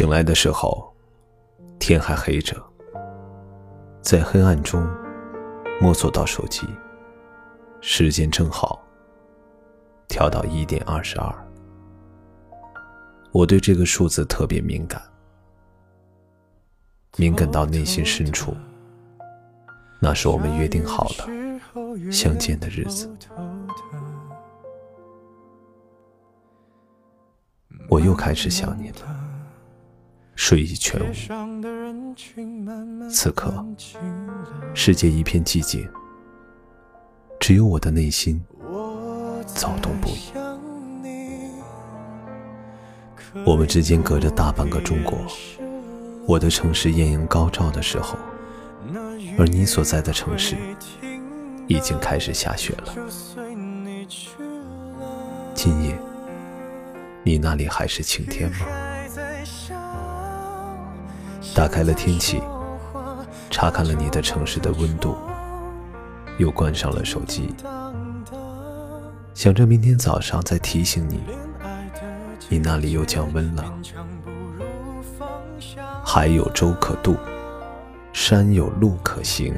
醒来的时候，天还黑着，在黑暗中摸索到手机，时间正好调到一点二十二。我对这个数字特别敏感，敏感到内心深处。那是我们约定好了相见的日子，我又开始想你了。睡意全无，此刻世界一片寂静，只有我的内心躁动不已。我们之间隔着大半个中国，我的城市艳阳高照的时候，而你所在的城市已经开始下雪了。今夜，你那里还是晴天吗？打开了天气，查看了你的城市的温度，又关上了手机，想着明天早上再提醒你，你那里又降温了。海有舟可渡，山有路可行，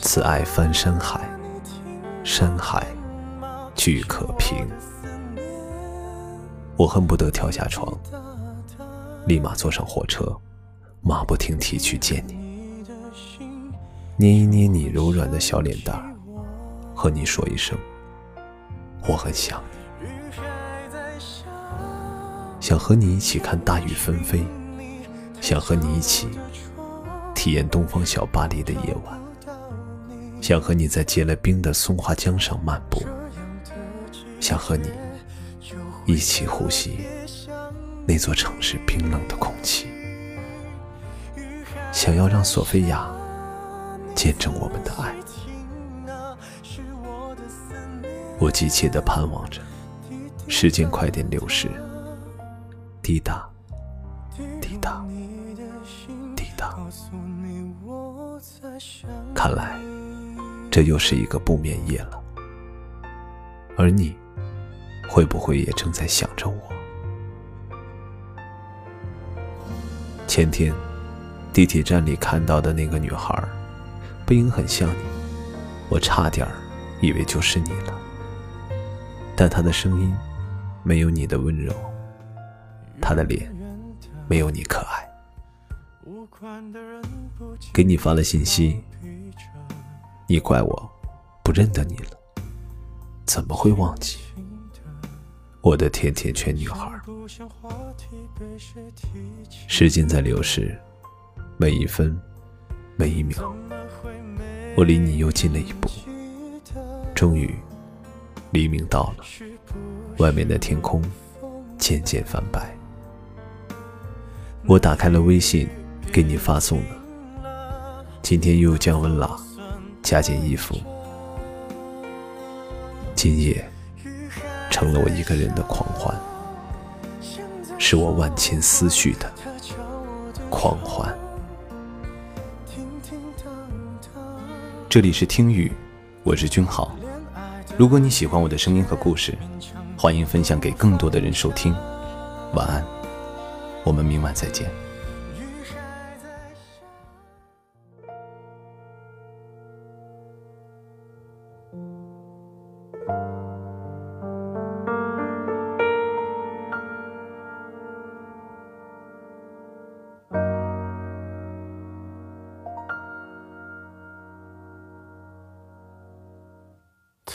此爱翻山海，山海俱可平。我恨不得跳下床，立马坐上火车。马不停蹄去见你，捏一捏你柔软的小脸蛋儿，和你说一声我很想你，想和你一起看大雨纷飞，想和你一起体验东方小巴黎的夜晚，想和你在结了冰的松花江上漫步，想和你一起呼吸那座城市冰冷的空气。想要让索菲亚见证我们的爱，我急切地盼望着时间快点流逝。滴答，滴答，滴答。看来这又是一个不眠夜了。而你，会不会也正在想着我？前天。地铁站里看到的那个女孩，背影很像你，我差点以为就是你了。但她的声音没有你的温柔，她的脸没有你可爱。给你发了信息，你怪我不认得你了，怎么会忘记我的甜甜圈女孩？时间在流逝。每一分，每一秒，我离你又近了一步。终于，黎明到了，外面的天空渐渐泛白。我打开了微信，给你发送了。今天又降温了，加件衣服。今夜成了我一个人的狂欢，是我万千思绪的狂欢。这里是听雨，我是君豪。如果你喜欢我的声音和故事，欢迎分享给更多的人收听。晚安，我们明晚再见。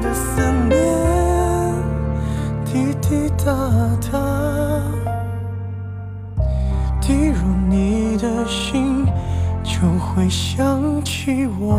的思念，滴滴答答，滴入你的心，就会想起我。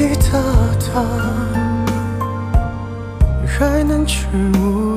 滴答答还能去愈